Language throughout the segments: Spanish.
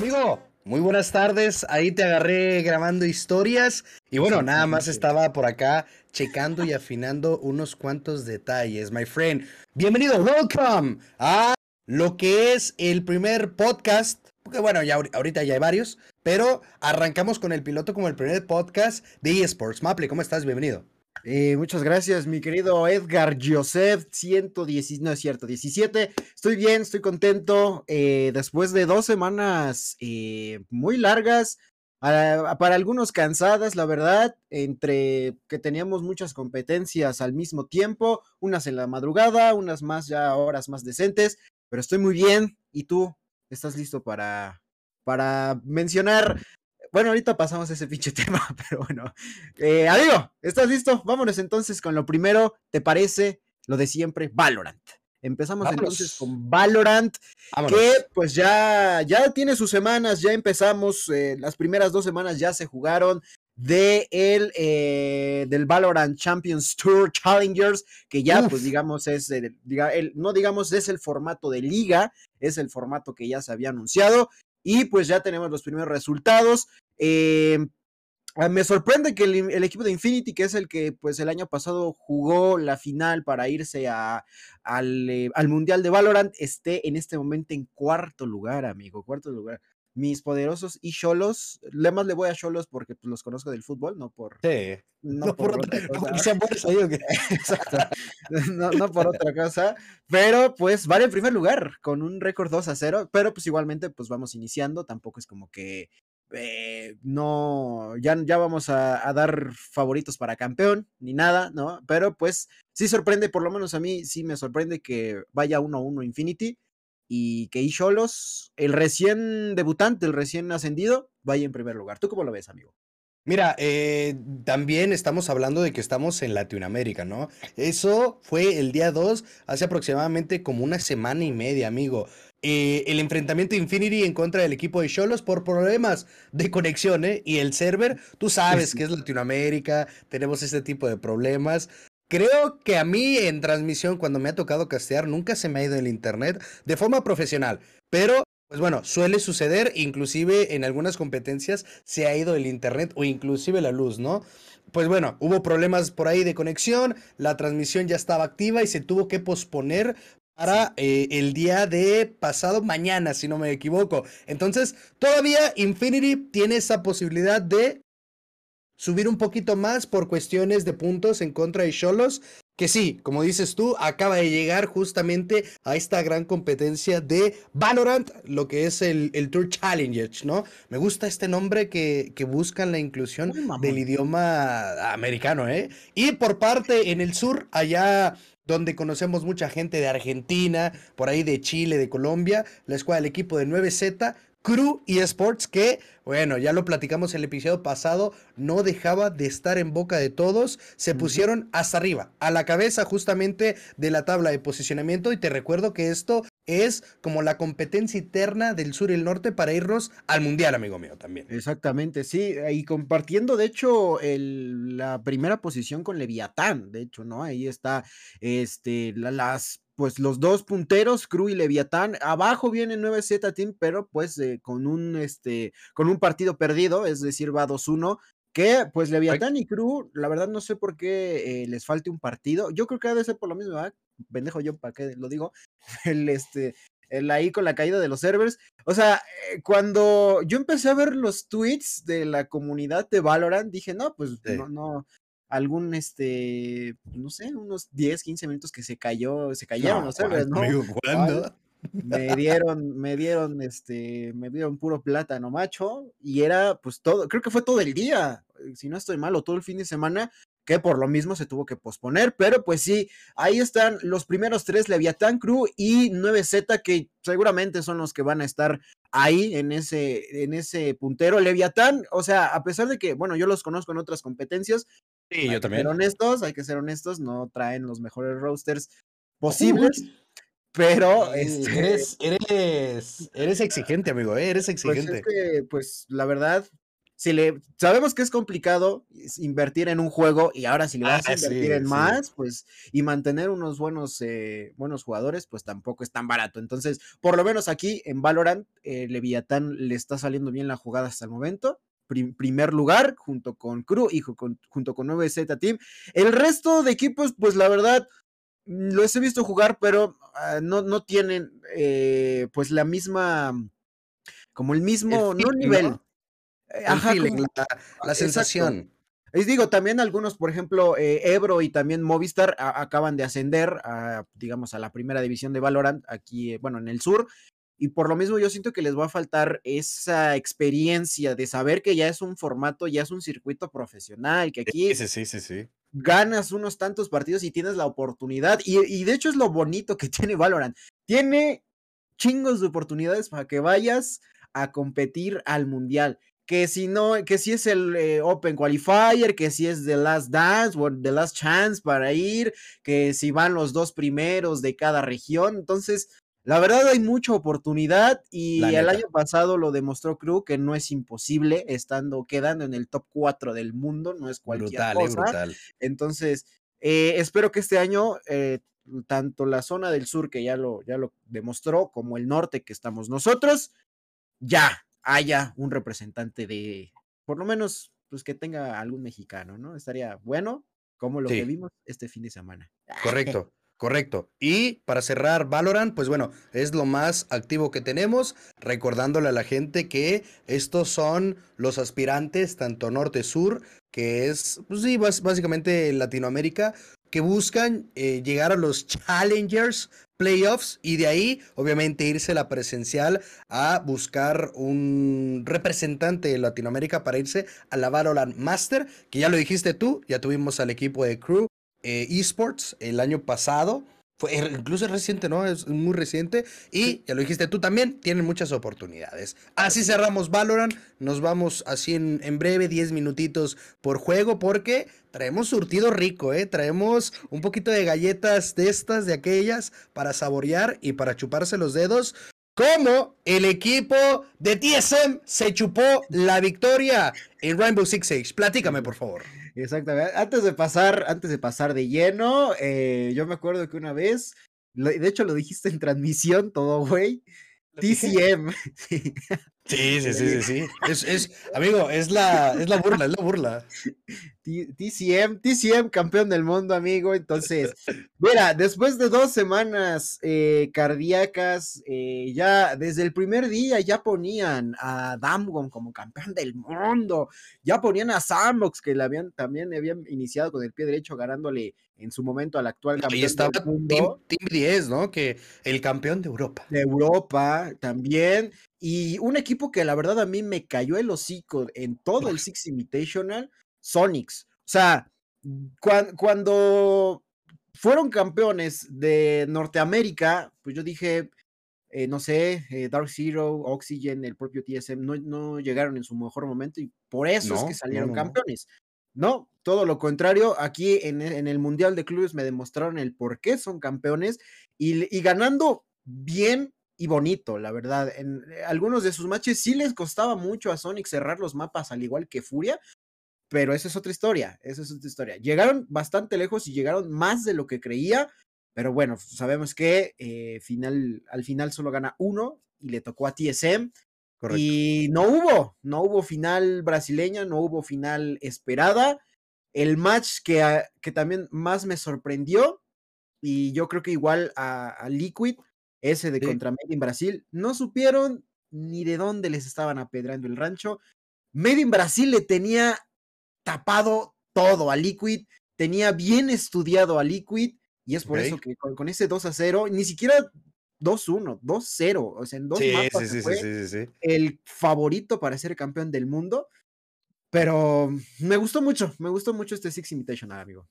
Amigo, muy buenas tardes. Ahí te agarré grabando historias. Y bueno, nada más estaba por acá checando y afinando unos cuantos detalles. My friend, bienvenido, welcome a lo que es el primer podcast. Porque bueno, ya ahorita ya hay varios. Pero arrancamos con el piloto como el primer podcast de eSports. Maple, ¿cómo estás? Bienvenido. Eh, muchas gracias, mi querido Edgar Joseph, 110, no es cierto, 17. Estoy bien, estoy contento. Eh, después de dos semanas eh, muy largas, para algunos cansadas, la verdad, entre que teníamos muchas competencias al mismo tiempo, unas en la madrugada, unas más ya horas más decentes, pero estoy muy bien. ¿Y tú? ¿Estás listo para, para mencionar bueno, ahorita pasamos a ese pinche tema, pero bueno. Eh, amigo, ¿estás listo? Vámonos entonces con lo primero. ¿Te parece lo de siempre? Valorant. Empezamos entonces con Valorant, que pues ya, ya tiene sus semanas, ya empezamos, eh, las primeras dos semanas ya se jugaron de el, eh, del Valorant Champions Tour Challengers, que ya pues digamos es, diga, el, no digamos es el formato de liga, es el formato que ya se había anunciado y pues ya tenemos los primeros resultados. Eh, ah, me sorprende que el, equipo de Infinity, que es el que pues el año pasado jugó la final para irse a, al, eh, al, Mundial de Valorant, esté en este momento en cuarto lugar, amigo, cuarto lugar. Mis poderosos y Cholos, le más le voy a Cholos porque pues, los conozco del fútbol, no por... Sí. No, por, otra cosa. Exacto. No, no, por otra cosa. Pero pues vale en primer lugar con un récord 2 a 0. Pero pues igualmente pues vamos iniciando. Tampoco es como que eh, no, ya, ya vamos a, dar favoritos para campeón, ni nada, ¿no? Pero pues sí sorprende, por lo menos a mí sí me sorprende que vaya 1-1 Infinity y que Isholos, el recién debutante, el recién ascendido, vaya en primer lugar. ¿Tú cómo lo ves, amigo? Mira, eh, también estamos hablando de que estamos en Latinoamérica, ¿no? Eso fue el día 2, hace aproximadamente como una semana y media, amigo. Eh, el enfrentamiento de Infinity en contra del equipo de Cholos por problemas de conexión, ¿eh? Y el server, tú sabes que es Latinoamérica, tenemos este tipo de problemas. Creo que a mí en transmisión, cuando me ha tocado castear, nunca se me ha ido el internet de forma profesional. Pero, pues bueno, suele suceder, inclusive en algunas competencias se ha ido el internet o inclusive la luz, ¿no? Pues bueno, hubo problemas por ahí de conexión, la transmisión ya estaba activa y se tuvo que posponer para eh, el día de pasado mañana, si no me equivoco. Entonces, todavía Infinity tiene esa posibilidad de subir un poquito más por cuestiones de puntos en contra de Cholos. Que sí, como dices tú, acaba de llegar justamente a esta gran competencia de Valorant, lo que es el, el Tour Challenge, ¿no? Me gusta este nombre que, que buscan la inclusión del idioma americano, ¿eh? Y por parte en el sur, allá donde conocemos mucha gente de Argentina, por ahí de Chile, de Colombia, la escuadra del equipo de 9Z, Crew eSports, que, bueno, ya lo platicamos en el episodio pasado, no dejaba de estar en boca de todos, se pusieron hasta arriba, a la cabeza justamente de la tabla de posicionamiento, y te recuerdo que esto es como la competencia interna del sur y el norte para irnos al mundial, amigo mío, también. Exactamente, sí, y compartiendo, de hecho, el, la primera posición con Leviatán, de hecho, ¿no? Ahí está, este, las pues los dos punteros, Cru y Leviatán. Abajo viene 9Z Team, pero pues eh, con un este con un partido perdido, es decir, va 2-1. Que pues Leviatán y Cru, la verdad no sé por qué eh, les falte un partido. Yo creo que debe ser por lo mismo, ¿verdad? Pendejo yo, ¿para qué lo digo? El este el ahí con la caída de los servers. O sea, eh, cuando yo empecé a ver los tweets de la comunidad de Valorant, dije, no, pues no, no, algún, este, no sé, unos 10, 15 minutos que se cayó, se cayeron los servers, ¿no? me dieron, me dieron, este, me dieron puro plátano macho y era pues todo, creo que fue todo el día, si no estoy mal, o todo el fin de semana, que por lo mismo se tuvo que posponer, pero pues sí, ahí están los primeros tres, Leviatán Crew y 9Z, que seguramente son los que van a estar ahí en ese, en ese puntero. Leviatán, o sea, a pesar de que, bueno, yo los conozco en otras competencias, Sí, yo también. Ser honestos, hay que ser honestos, no traen los mejores roasters posibles. Pero este, eres, eres, eres exigente, amigo, ¿eh? eres pues exigente. Pues, que, pues la verdad, si le, sabemos que es complicado invertir en un juego y ahora si le vas a ah, invertir en más, pues, y mantener unos buenos, eh, buenos jugadores, pues tampoco es tan barato. Entonces, por lo menos aquí en Valorant, eh, Leviatán le está saliendo bien la jugada hasta el momento. Primer lugar, junto con Crew y junto con 9Z Team. El resto de equipos, pues la verdad, los he visto jugar, pero ah, no, no tienen, eh, pues la misma, como el mismo, no nivel. Eh, ajá, la, sensación. Les digo, también algunos, por ejemplo, eh, Ebro y también Movistar acaban de ascender a, digamos, a la primera división de Valorant aquí, eh, bueno, en el sur. Y por lo mismo yo siento que les va a faltar esa experiencia de saber que ya es un formato, ya es un circuito profesional, que aquí sí, sí, sí, sí. ganas unos tantos partidos y tienes la oportunidad. Y, y de hecho es lo bonito que tiene Valorant. Tiene chingos de oportunidades para que vayas a competir al mundial que si no, que si es el eh, Open Qualifier, que si es The Last Dance o The Last Chance para ir, que si van los dos primeros de cada región. Entonces, la verdad hay mucha oportunidad y el año pasado lo demostró Crew que no es imposible estando quedando en el top 4 del mundo, no es cualquier brutal, eh, cosa. brutal. Entonces, eh, espero que este año tanto la zona del sur que ya lo ya lo demostró como el norte que estamos nosotros ya haya un representante de, por lo menos, pues que tenga algún mexicano, ¿no? Estaría bueno, como lo que vimos este fin de semana. Correcto. Correcto. Y para cerrar Valorant, pues bueno, es lo más activo que tenemos, recordándole a la gente que estos son los aspirantes, tanto norte-sur, que es, pues sí, básicamente Latinoamérica, que buscan eh, llegar a los Challengers playoffs y de ahí obviamente irse a la presencial a buscar un representante de Latinoamérica para irse a la Valorant Master, que ya lo dijiste tú, ya tuvimos al equipo de Crew eh, Esports el año pasado fue, incluso es reciente, ¿no? Es muy reciente. Y ya lo dijiste tú también, tienen muchas oportunidades. Así cerramos Valorant. Nos vamos así en, en breve, 10 minutitos por juego, porque traemos surtido rico, ¿eh? Traemos un poquito de galletas de estas, de aquellas, para saborear y para chuparse los dedos. Como el equipo de TSM se chupó la victoria en Rainbow Six Siege. Platícame, por favor. Exactamente. Antes de pasar, antes de pasar de lleno, eh, yo me acuerdo que una vez, de hecho lo dijiste en transmisión todo, güey. TCM. Sí, sí, sí, sí, sí. Es, es, amigo, es la, es la burla, es la burla. TCM, TCM, campeón del mundo, amigo. Entonces, mira, después de dos semanas eh, cardíacas, eh, ya desde el primer día ya ponían a Damgon como campeón del mundo, ya ponían a Sandbox, que le habían, también habían iniciado con el pie derecho, ganándole en su momento al actual campeón y estaba del mundo. Team, 10, ¿no? Que el campeón de Europa. De Europa también. Y un equipo que la verdad a mí me cayó el hocico en todo el Six Invitational, Sonics. O sea, cuando fueron campeones de Norteamérica, pues yo dije, eh, no sé, eh, Dark Zero, Oxygen, el propio TSM, no, no, llegaron en su mejor momento y por eso es que salieron campeones. No, todo lo contrario, aquí en, en, el Mundial de Clubes me demostraron el por qué son campeones y, y ganando bien y bonito, la verdad. En eh, algunos de sus matches sí les costaba mucho a Sonic cerrar los mapas al igual que Furia, pero esa es otra historia, esa es otra historia. Llegaron bastante lejos y llegaron más de lo que creía, pero bueno, sabemos que eh, final, al final solo gana uno y le tocó a TSM. Y no hubo, no hubo final brasileña, no hubo final esperada. El match que, ah, que también más me sorprendió, y yo creo que igual a, a Liquid, ese de contra Made in Brasil, no supieron ni de dónde les estaban apedrando el rancho. Made in Brasil le tenía tapado todo a Liquid, tenía bien estudiado a Liquid, y es por eso que con, ese 2 a 0, ni siquiera 2-1, 2-0, o sea, en dos mapas fue el favorito para ser campeón del mundo. Pero me gustó mucho, me gustó mucho este Six Invitational, amigo.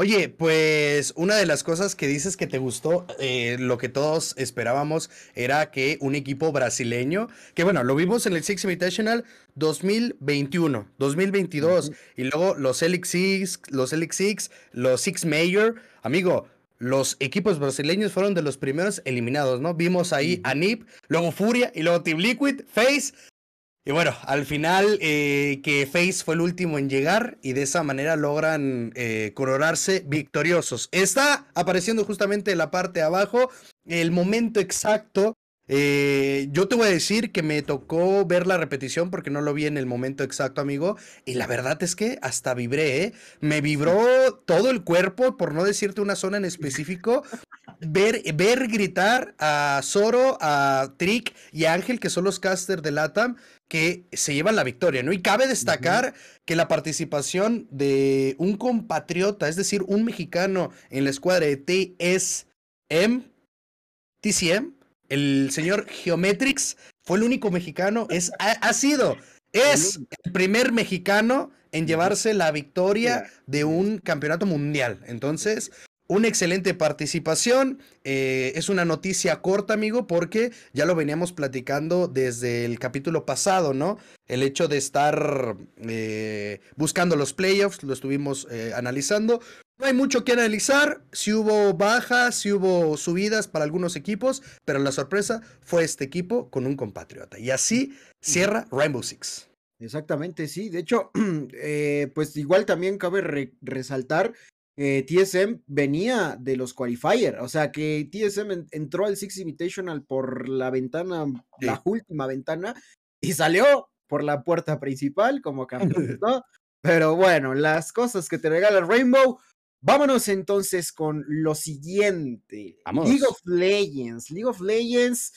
Oye, pues una de las cosas que dices que te gustó, eh, lo que todos esperábamos era que un equipo brasileño, que bueno, lo vimos en el Six Invitational 2021, 2022, y luego los Elix Six, los Elix Six, los Six Major, amigo, los equipos brasileños fueron de los primeros eliminados, ¿no? Vimos ahí a NIP, luego Furia y luego Team Liquid, Face. Y bueno, al final eh, que Face fue el último en llegar y de esa manera logran eh, coronarse victoriosos. Está apareciendo justamente en la parte de abajo el momento exacto. Eh, yo te voy a decir que me tocó ver la repetición porque no lo vi en el momento exacto, amigo. Y la verdad es que hasta vibré, ¿eh? Me vibró todo el cuerpo, por no decirte una zona en específico. Ver, ver gritar a Zoro, a Trick y a Ángel, que son los casters de Latam que se llevan la victoria, ¿no? Y cabe destacar que la participación de un compatriota, es decir, un mexicano en la escuadra de TSM, TCM, el señor Geometrix, fue el único mexicano, es, ha, sido, es el primer mexicano en llevarse la victoria de un campeonato mundial. Entonces, una excelente participación. Eh, es una noticia corta, amigo, porque ya lo veníamos platicando desde el capítulo pasado, ¿no? El hecho de estar eh, buscando los playoffs, lo estuvimos eh, analizando. No hay mucho que analizar, si hubo bajas, si hubo subidas para algunos equipos, pero la sorpresa fue este equipo con un compatriota. Y así cierra Rainbow Six. Exactamente, sí. De hecho, pues igual también cabe resaltar eh, TSM venía de los qualifiers, o sea que TSM entró al Six Invitational por la ventana, la última ventana, y salió por la puerta principal como campeón, ¿no? Pero bueno, las cosas que te regala Rainbow. Vámonos entonces con lo siguiente. League of Legends. League of Legends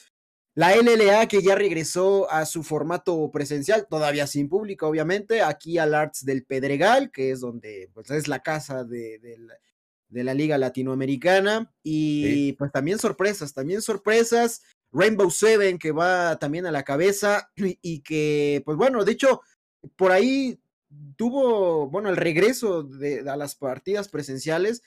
la LLA que ya regresó a su formato presencial, todavía sin público, obviamente, aquí al Arts del Pedregal, que es donde pues, es la casa de, la, Liga Latinoamericana. Y pues también sorpresas, también sorpresas. Rainbow Seven que va también a la cabeza y, y que, pues bueno, de hecho, por ahí tuvo, bueno, el regreso de, a las partidas presenciales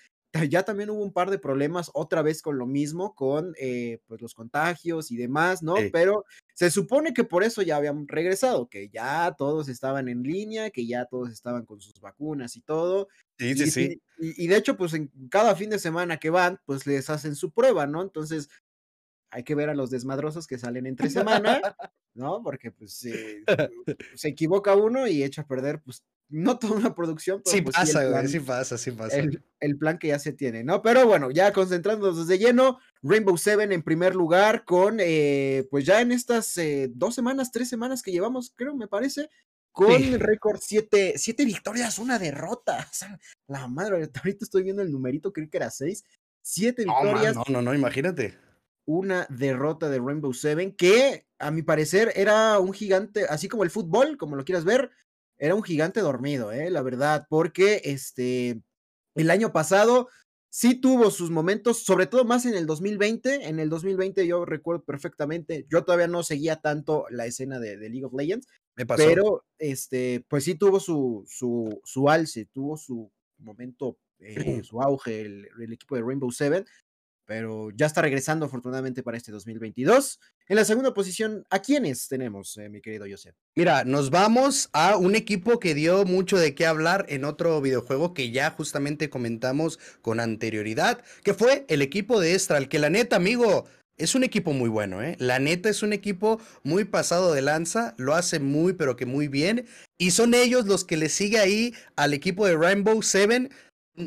ya también hubo un par de problemas otra vez con lo mismo, con eh, pues los contagios y demás, ¿no? Pero se supone que por eso ya habían regresado, que ya todos estaban en línea, que ya todos estaban con sus vacunas y todo. Sí, sí, sí. Y, de hecho, pues en cada fin de semana que van, pues les hacen su prueba, ¿no? Entonces, hay que ver a los desmadrosos que salen entre semana, ¿no? Porque pues se equivoca uno y echa a perder pues no toda una producción. sí pues, pasa, güey, sí pasa, sí pasa. El, plan que ya se tiene, ¿no? Pero bueno, ya concentrándonos de lleno, Rainbow Seven en primer lugar con, eh, pues ya en estas eh, dos semanas, tres semanas que llevamos, creo, me parece, con el récord siete, siete victorias, una derrota. la madre, ahorita estoy viendo el numerito, creo que era seis. Siete victorias. no, no, no, imagínate. Una derrota de Rainbow Seven que, a mi parecer, era un gigante, así como el fútbol, como lo quieras ver, era un gigante dormido, ¿eh? la verdad, porque este, el año pasado sí tuvo sus momentos, sobre todo más en el 2020. En el 2020 yo recuerdo perfectamente, yo todavía no seguía tanto la escena de, League of Legends, pero este, pues sí tuvo su, su, su alce, tuvo su momento, eh, su auge, el, el, equipo de Rainbow Seven pero ya está regresando afortunadamente para este 2022. En la segunda posición, ¿a quiénes tenemos, eh, mi querido Joseph? Mira, nos vamos a un equipo que dio mucho de qué hablar en otro videojuego que ya justamente comentamos con anterioridad, que fue el equipo de Estral, que la neta, amigo, es un equipo muy bueno, ¿eh? La neta es un equipo muy pasado de lanza, lo hace muy, pero que muy bien. Y son ellos los que le sigue ahí al equipo de Rainbow Seven.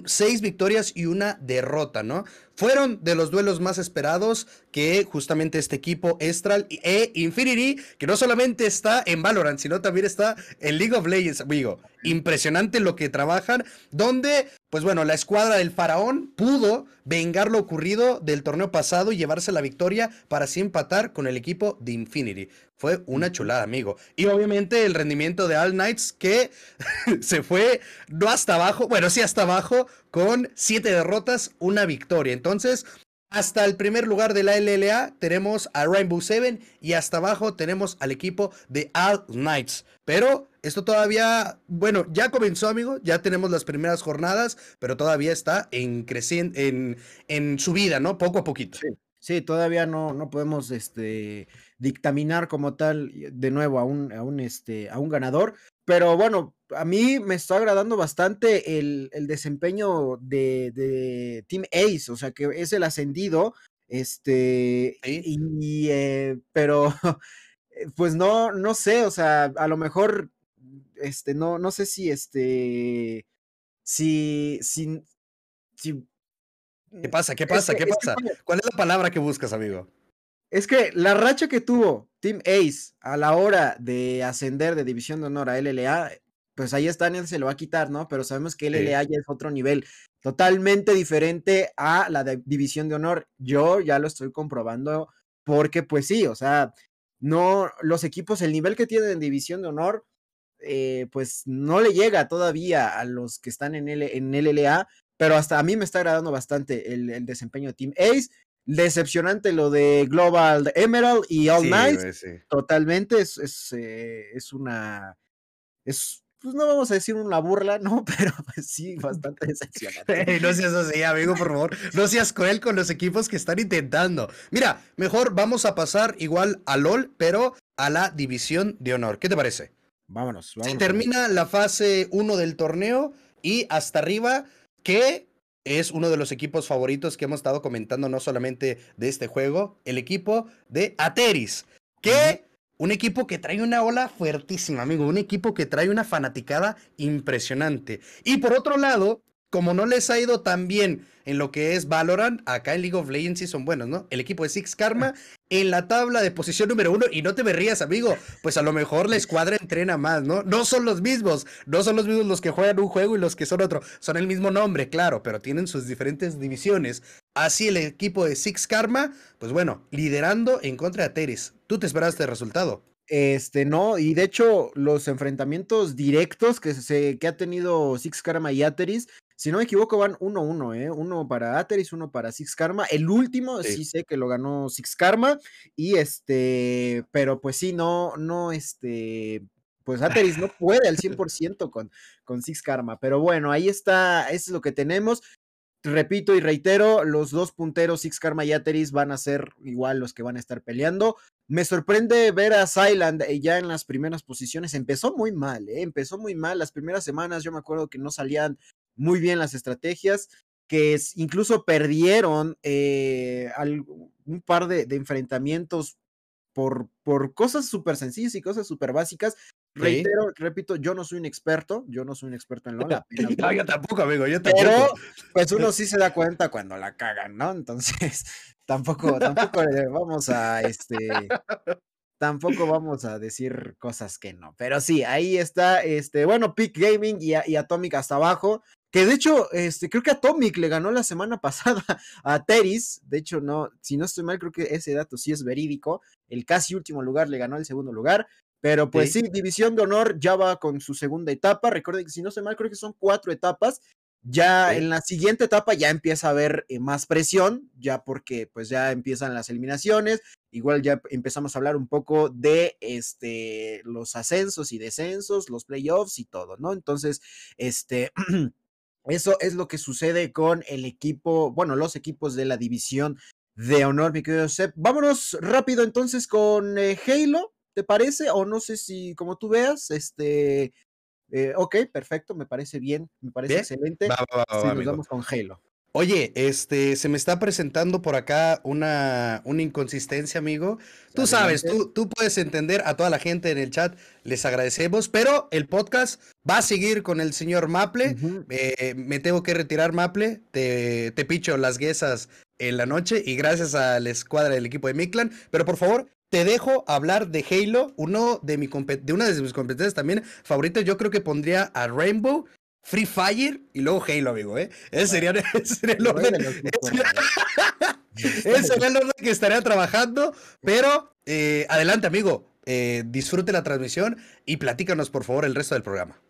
Seis victorias y una derrota, ¿no? Fueron de los duelos más esperados que justamente este equipo Estral e Infinity, que no solamente está en Valorant, sino también está en League of Legends, amigo. Impresionante lo que trabajan, donde, pues bueno, la escuadra del faraón pudo vengar lo ocurrido del torneo pasado y llevarse la victoria para así empatar con el equipo de Infinity. Fue una chulada, amigo. Y obviamente el rendimiento de All Knights que se fue no hasta abajo, bueno, sí hasta abajo, con siete derrotas, una victoria. Entonces, hasta el primer lugar de la LLA tenemos a Rainbow Seven y hasta abajo tenemos al equipo de All Knights. Pero esto todavía, bueno, ya comenzó, amigo, ya tenemos las primeras jornadas, pero todavía está en en, en subida, ¿no? Poco a poquito. Sí. Todavía no, no podemos este, dictaminar como tal de nuevo a un, a un, este, a un ganador, pero bueno, a mí me está agradando bastante el, desempeño de, Team Ace, o sea, que es el ascendido, este, y, eh, pero eh, pues no, no sé, o sea, a lo mejor, este, no, no sé si este, si, si, si ¿Qué pasa? ¿Qué pasa? ¿Qué pasa? ¿Cuál es la palabra que buscas, amigo? Es que la racha que tuvo Team Ace a la hora de ascender de División de Honor a LLA, pues ahí está, se lo va a quitar, ¿no? Pero sabemos que LLA ya es otro nivel totalmente diferente a la de División de Honor. Yo ya lo estoy comprobando porque, pues sí, o sea, no, los equipos, el nivel que tienen en División de Honor, eh, pues no le llega todavía a los que están en, L, en LLA, pero hasta a mí me está agradando bastante el, el desempeño de Team Ace. Decepcionante lo de Global Emerald y All Night. Totalmente es, es, eh, es, una. Es, pues no vamos a decir una burla, ¿no? Pero pues sí, bastante decepcionante. no seas así, amigo, por favor. No seas cruel con los equipos que están intentando. Mira, mejor vamos a pasar igual a LOL, pero a la división de honor. ¿Qué te parece? Vámonos. vámonos Se termina la fase 1 del torneo y hasta arriba, que es uno de los equipos favoritos que hemos estado comentando, no solamente de este juego, el equipo de Ateris, que un equipo que trae una ola fuertísima, amigo, un equipo que trae una fanaticada impresionante. Y por otro lado, como no les ha ido tan bien en lo que es Valorant, acá en League of Legends sí son buenos, ¿no? El equipo de Six Karma en la tabla de posición número uno, y no te me rías, amigo, pues a lo mejor la escuadra entrena más, ¿no? No son los mismos, no son los mismos los que juegan un juego y los que son otro, son el mismo nombre, claro, pero tienen sus diferentes divisiones. Así el equipo de Six Karma, pues bueno, liderando en contra de Ateris. ¿Tú te esperaste el resultado? Este, no, y de hecho, los enfrentamientos directos que, se, que ha tenido Six Karma y Ateris si no me equivoco, van 1-1, ¿eh? Uno para Ateris, uno para Six Karma. El último sí. sé que lo ganó Six Karma. Y este, pero pues sí, no, no, este, pues Ateris no puede al 100% con, con Six Karma. Pero bueno, ahí está, eso es lo que tenemos. Repito y reitero, los dos punteros, Six Karma y Ateris, van a ser igual los que van a estar peleando. Me sorprende ver a Silent eh, ya en las primeras posiciones. Empezó muy mal, ¿eh? empezó muy mal. Las primeras semanas yo me acuerdo que no salían muy bien las estrategias, que incluso perdieron eh, un par de, enfrentamientos por, por cosas súper sencillas y cosas súper básicas. Reitero, repito, yo no soy un experto, yo no soy un experto en LOL. no, yo tampoco, amigo, yo tampoco. Pero, pues uno sí se da cuenta cuando la cagan, ¿no? Entonces, tampoco, tampoco vamos a, este, tampoco vamos a decir cosas que no. Pero sí, ahí está, este, bueno, Peak Gaming y, y Atomic hasta abajo. Que de hecho, este, creo que Atomic le ganó la semana pasada a Teris. De hecho, no, si no estoy mal, creo que ese dato sí es verídico. El casi último lugar le ganó el segundo lugar. Pero pues sí, División de Honor ya va con su segunda etapa. Recuerden que si no estoy mal, creo que son cuatro etapas. Ya en la siguiente etapa ya empieza a haber eh, más presión, ya porque pues ya empiezan las eliminaciones, igual ya empezamos a hablar un poco de este los ascensos y descensos, los playoffs y todo, ¿no? Entonces, este Eso es lo que sucede con el equipo, bueno, los equipos de la división de honor, mi querido. Vámonos rápido entonces con eh, Halo, ¿te parece? O no sé si, como tú veas, este, eh, ok, perfecto, me parece bien, me parece excelente. nos vamos con Halo. Oye, este, se me está presentando por acá una, una inconsistencia, amigo. Tú sabes, tú, tú puedes entender a toda la gente en el chat, les agradecemos, pero el podcast va a seguir con el señor Maple. Eh, me tengo que retirar, Maple. Te, te picho las guesas en la noche y gracias a la escuadra del equipo de Miklan. Pero por favor, te dejo hablar de Halo, uno de, mi de una de mis competencias también favoritas. Yo creo que pondría a Rainbow Free Fire y luego Halo, amigo, ¿eh? Ese sería, el orden. Ese sería el orden que estaría trabajando. Pero eh, adelante, amigo. Eh, disfrute la transmisión y platícanos, por favor, el resto del programa.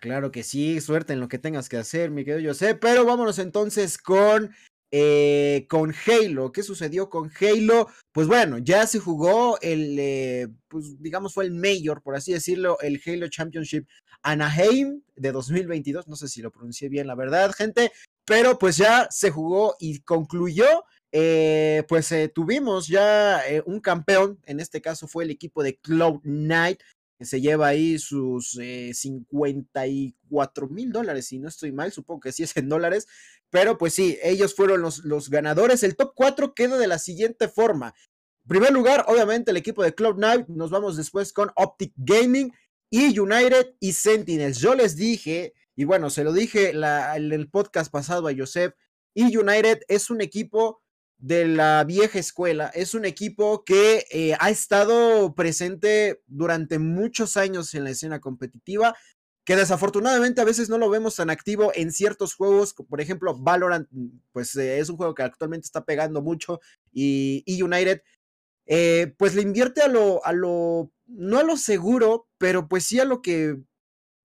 Claro que sí, suerte en lo que tengas que hacer, mi querido sé. Pero vámonos entonces con eh, con Halo. ¿Qué sucedió con Halo? Pues bueno, ya se jugó el, eh, pues digamos fue el mayor, por así decirlo, el Halo Championship Anaheim de 2022. No sé si lo pronuncié bien, la verdad, gente, pero pues ya se jugó y concluyó. Eh, pues tuvimos ya un campeón, en este caso fue el equipo de Cloud Knight, se lleva ahí sus 54 mil dólares, si no estoy mal, supongo que sí es en dólares, pero pues sí, ellos fueron los, los ganadores. El top 4 queda de la siguiente forma. primer lugar, obviamente, el equipo de Club Night. Nos vamos después con Optic Gaming y United y Sentinels. Yo les dije, y bueno, se lo dije en el podcast pasado a Joseph, y United es un equipo de la vieja escuela. Es un equipo que eh, ha estado presente durante muchos años en la escena competitiva, que desafortunadamente a veces no lo vemos tan activo en ciertos juegos, por ejemplo, Valorant, pues eh, es un juego que actualmente está pegando mucho y, United, eh, pues le invierte a lo, a lo, no a lo seguro, pero pues sí a lo que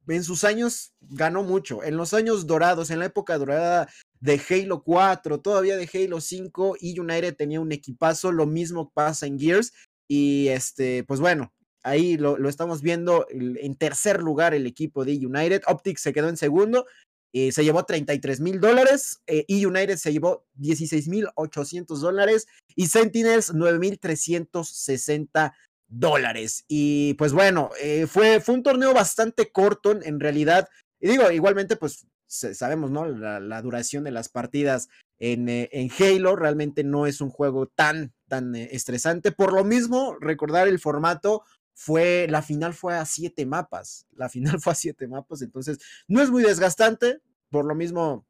en sus años ganó mucho. En los años dorados, en la época dorada de Halo 4, todavía de Halo 5 y United tenía un equipazo, lo mismo pasa en Gears y este, pues bueno, ahí lo, estamos viendo en tercer lugar el equipo de United, Optics se quedó en segundo, eh, se llevó 33 mil dólares eh, y United se llevó 16 mil 800 dólares y Sentinels 9 mil 360 dólares. Y pues bueno, eh, fue, fue un torneo bastante corto en realidad. Y digo, igualmente, pues sabemos, ¿no? La, duración de las partidas en, eh, en, Halo realmente no es un juego tan, tan eh, estresante. Por lo mismo, recordar el formato fue, la final fue a siete mapas, la final fue a siete mapas, entonces no es muy desgastante, por lo mismo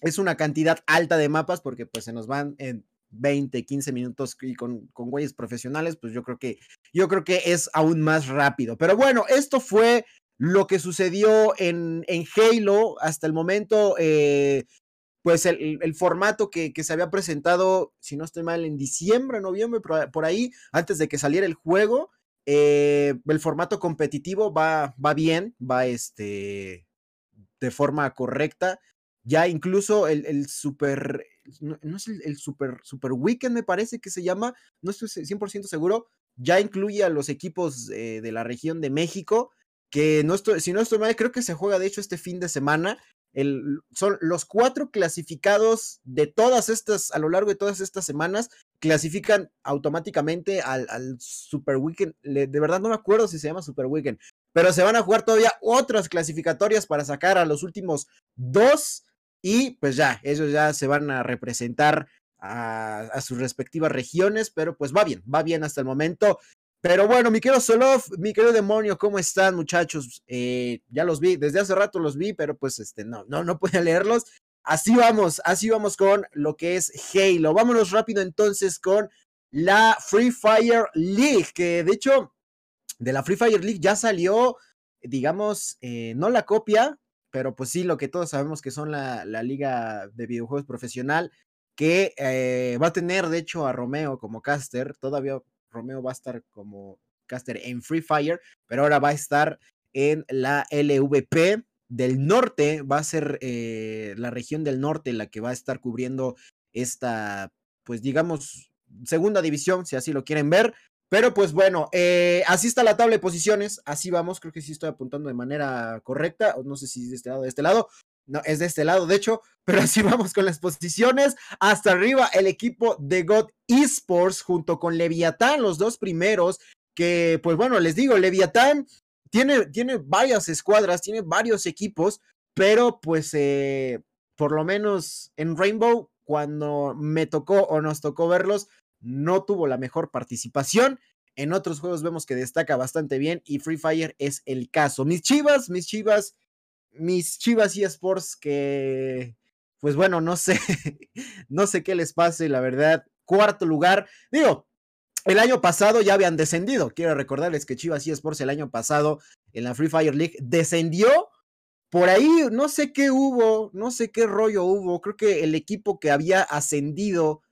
es una cantidad alta de mapas porque pues se nos van en 20, 15 minutos y con, con güeyes profesionales, pues yo creo que yo creo que es aún más rápido. Pero bueno, esto fue lo que sucedió en, en Halo hasta el momento, eh, pues el, formato que, se había presentado, si no estoy mal, en diciembre, noviembre, por, ahí, antes de que saliera el juego, eh, el formato competitivo va, va bien, va este, de forma correcta. Ya incluso el, el super, no, es el, super, super weekend me parece que se llama, no estoy 100% seguro, ya incluye a los equipos eh, de la región de México que no estoy, si no estoy mal, creo que se juega de hecho este fin de semana. Son los cuatro clasificados de todas estas, a lo largo de todas estas semanas, clasifican automáticamente al, Super Weekend. de verdad no me acuerdo si se llama Super Weekend, pero se van a jugar todavía otras clasificatorias para sacar a los últimos dos y pues ya, ellos ya se van a representar a, a, sus respectivas regiones, pero pues va bien, va bien hasta el momento. Pero bueno, mi querido Solov, mi querido demonio, ¿cómo están, muchachos? Eh, ya los vi, desde hace rato los vi, pero pues este, no, no, no pude leerlos. Así vamos, así vamos con lo que es Halo. Vámonos rápido entonces con la Free Fire League, que de hecho, de la Free Fire League ya salió, digamos, eh, no la copia, pero pues sí, lo que todos sabemos que son la, liga de videojuegos profesional, que eh, va a tener, de hecho, a Romeo como caster, todavía Romeo va a estar como caster en Free Fire, pero ahora va a estar en la LVP del norte, va a ser eh, la región del norte la que va a estar cubriendo esta, pues digamos, segunda división, si así lo quieren ver. Pero pues bueno, eh, así está la tabla de posiciones, así vamos, creo que sí estoy apuntando de manera correcta, no sé si de este lado de este lado, no, es de este lado, de hecho, pero así vamos con las posiciones. Hasta arriba el equipo de God Esports junto con Leviatán, los dos primeros, que pues bueno, les digo, Leviatán tiene, tiene varias escuadras, tiene varios equipos, pero pues eh, por lo menos en Rainbow, cuando me tocó o nos tocó verlos, no tuvo la mejor participación. En otros juegos vemos que destaca bastante bien y Free Fire es el caso. Mis chivas, mis chivas mis Chivas y Sports que, pues bueno, no sé, no sé qué les pase, la verdad. Cuarto lugar, digo, el año pasado ya habían descendido. Quiero recordarles que Chivas y Sports el año pasado en la Free Fire League descendió. Por ahí no sé qué hubo, no sé qué rollo hubo. Creo que el equipo que había ascendido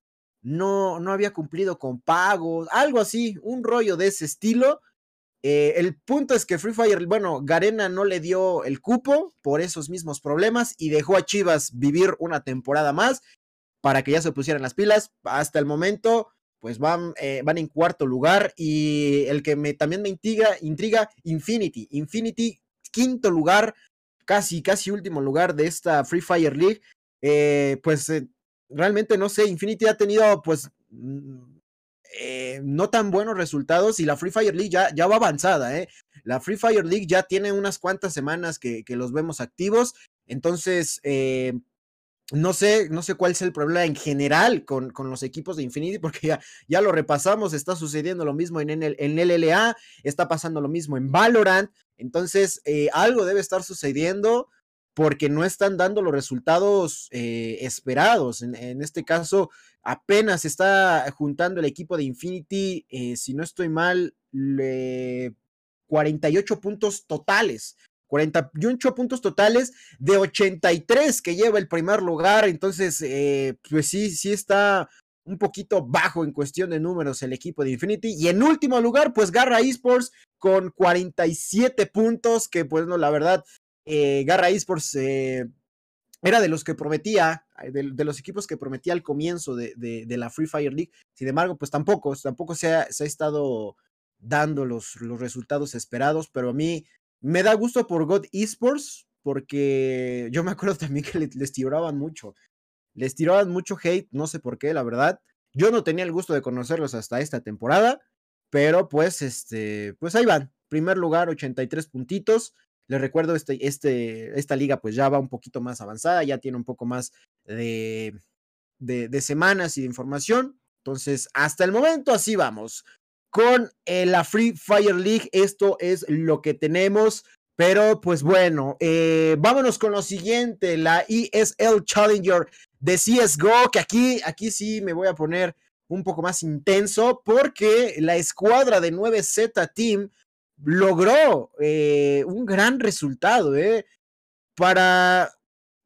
no, no había cumplido con pagos, algo así, un rollo de ese estilo. Eh, el punto es que Free Fire, bueno, Garena no le dio el cupo por esos mismos problemas y dejó a Chivas vivir una temporada más para que ya se pusieran las pilas. Hasta el momento, pues van, eh, van en cuarto lugar y el que me, también me intriga, intriga, Infinity. Infinity, quinto lugar, casi, casi último lugar de esta Free Fire League. Eh, pues realmente no sé, Infinity ha tenido pues mm, eh, no tan buenos resultados y la Free Fire League ya, ya va avanzada, ¿eh? La Free Fire League ya tiene unas cuantas semanas que, los vemos activos, entonces, eh, no sé, no sé cuál es el problema en general con, con los equipos de Infinity, porque ya, ya, lo repasamos, está sucediendo lo mismo en, el, en LLA, está pasando lo mismo en Valorant, entonces algo debe estar sucediendo porque no están dando los resultados esperados. En, este caso, apenas está juntando el equipo de Infinity, eh, si no estoy mal, le, 48 puntos totales. 48 puntos totales de 83 que lleva el primer lugar. Entonces, eh, pues sí, sí está un poquito bajo en cuestión de números el equipo de Infinity. Y en último lugar, pues Garra Esports con 47 puntos, que pues no, la verdad, eh, Garra Esports eh, era de los que prometía, de, de, los equipos que prometía al comienzo de, de, la Free Fire League. Sin embargo, pues tampoco, tampoco se ha, se ha estado dando los, los resultados esperados, pero a mí me da gusto por God Esports, porque yo me acuerdo también que les, les tiraban mucho. Les tiraban mucho hate, no sé por qué, la verdad. Yo no tenía el gusto de conocerlos hasta esta temporada, pero pues, este, pues ahí van. Primer lugar, 83 puntitos. Les recuerdo, este, este, esta liga pues ya va un poquito más avanzada, ya tiene un poco más de, de, de semanas y de información. Entonces, hasta el momento así vamos con eh, la Free Fire League. Esto es lo que tenemos. Pero pues bueno, eh, vámonos con lo siguiente, la ESL Challenger de CSGO, que aquí, aquí sí me voy a poner un poco más intenso porque la escuadra de 9Z Team logró eh, un gran resultado, ¿eh? Para,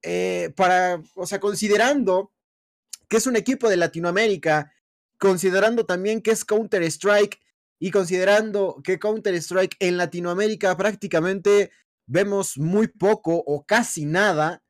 eh, para, o sea, considerando que es un equipo de Latinoamérica considerando también que es Counter-Strike y considerando que Counter-Strike en Latinoamérica prácticamente vemos muy poco o casi nada,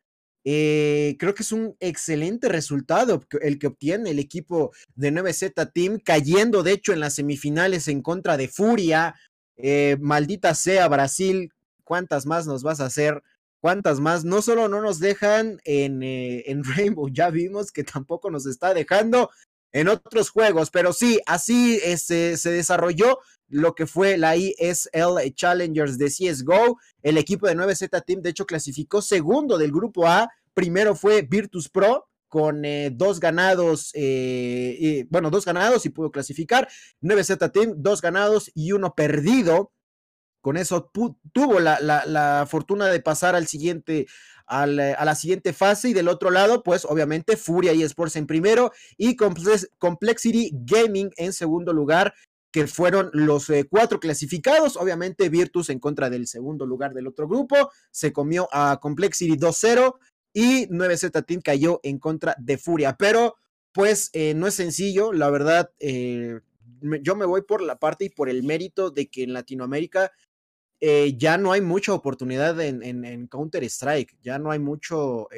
creo que es un excelente resultado el que obtiene el equipo de 9Z Team, cayendo de hecho en las semifinales en contra de Furia. Eh, maldita sea Brasil, ¿cuántas más nos vas a hacer? ¿Cuántas más? No solo no nos dejan en, eh, en Rainbow, ya vimos que tampoco nos está dejando en otros juegos, pero sí, así este, se desarrolló lo que fue la ESL Challengers de CSGO. El equipo de 9Z Team, de hecho, clasificó segundo del grupo A. Primero fue Virtus Pro con eh, dos ganados, eh, y, bueno, dos ganados y pudo clasificar. 9Z Team, dos ganados y uno perdido. Con eso tuvo la, la, fortuna de pasar al siguiente, al, a la siguiente fase y del otro lado, pues obviamente Furia y Sports en primero y Complex, Complexity Gaming en segundo lugar que fueron los eh, cuatro clasificados. Obviamente, Virtus en contra del segundo lugar del otro grupo, se comió a Complexity 2-0 y 9Z Team cayó en contra de Furia. Pero, pues, eh, no es sencillo, la verdad. Eh, yo me voy por la parte y por el mérito de que en Latinoamérica eh, ya no hay mucha oportunidad en, Counter-Strike, ya no hay mucho,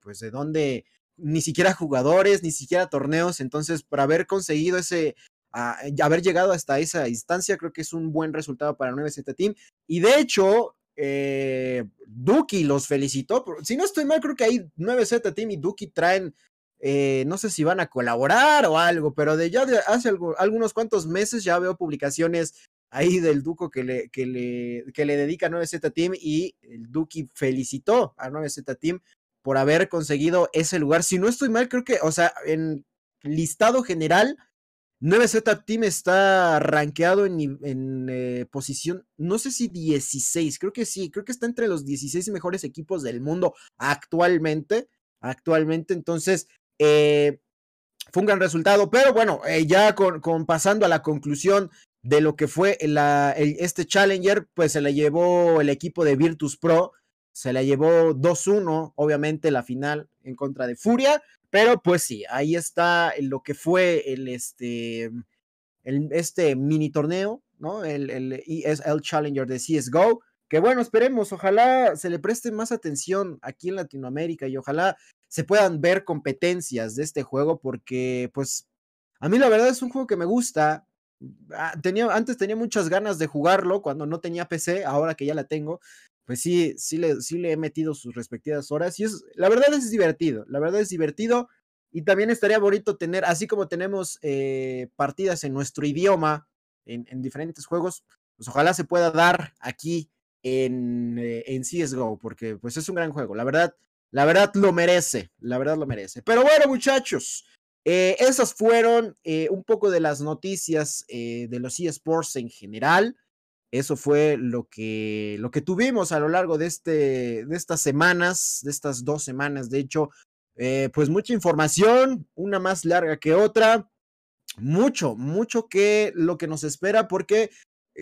pues de dónde, ni siquiera jugadores, ni siquiera torneos, entonces para haber conseguido ese, uh, haber llegado hasta esa instancia, creo que es un buen resultado para 9Z Team, y de hecho, eh, Duki los felicitó, si no estoy mal, creo que ahí 9Z Team y Duki traen eh, no sé si van a colaborar o algo, pero de ya de hace algunos cuantos meses ya veo publicaciones ahí del Duco que le, que le, que le dedica a 9Z Team y el Duki felicitó a 9Z Team por haber conseguido ese lugar. Si no estoy mal, creo que, o sea, en listado general, 9Z Team está rankeado en, eh, posición, no sé si 16, creo que sí, creo que está entre los 16 mejores equipos del mundo actualmente. Actualmente, entonces, eh, fue un gran resultado, pero bueno, eh, ya con, pasando a la conclusión de lo que fue este Challenger, pues se la llevó el equipo de Virtus Pro, se la llevó 2-1, obviamente la final en contra de Furia, pero pues sí, ahí está lo que fue el este, el, este mini torneo, ¿no? El, el ESL Challenger de CSGO, que bueno, esperemos, ojalá se le preste más atención aquí en Latinoamérica y ojalá se puedan ver competencias de este juego porque pues a mí la verdad es un juego que me gusta, Ah, tenía, antes tenía muchas ganas de jugarlo cuando no tenía PC, ahora que ya la tengo, pues sí, sí le, sí le he metido sus respectivas horas y es, la verdad es divertido, la verdad es divertido y también estaría bonito tener, así como tenemos eh, partidas en nuestro idioma, en, en, diferentes juegos, pues ojalá se pueda dar aquí en, eh, CSGO, porque pues es un gran juego, la verdad, la verdad lo merece, la verdad lo merece. Pero bueno, muchachos, eh, esas fueron un poco de las noticias de los eSports en general. Eso fue lo que, lo que tuvimos a lo largo de, este, de estas semanas, de estas dos semanas. De hecho, pues mucha información, una más larga que otra. Mucho, mucho que lo que nos espera, porque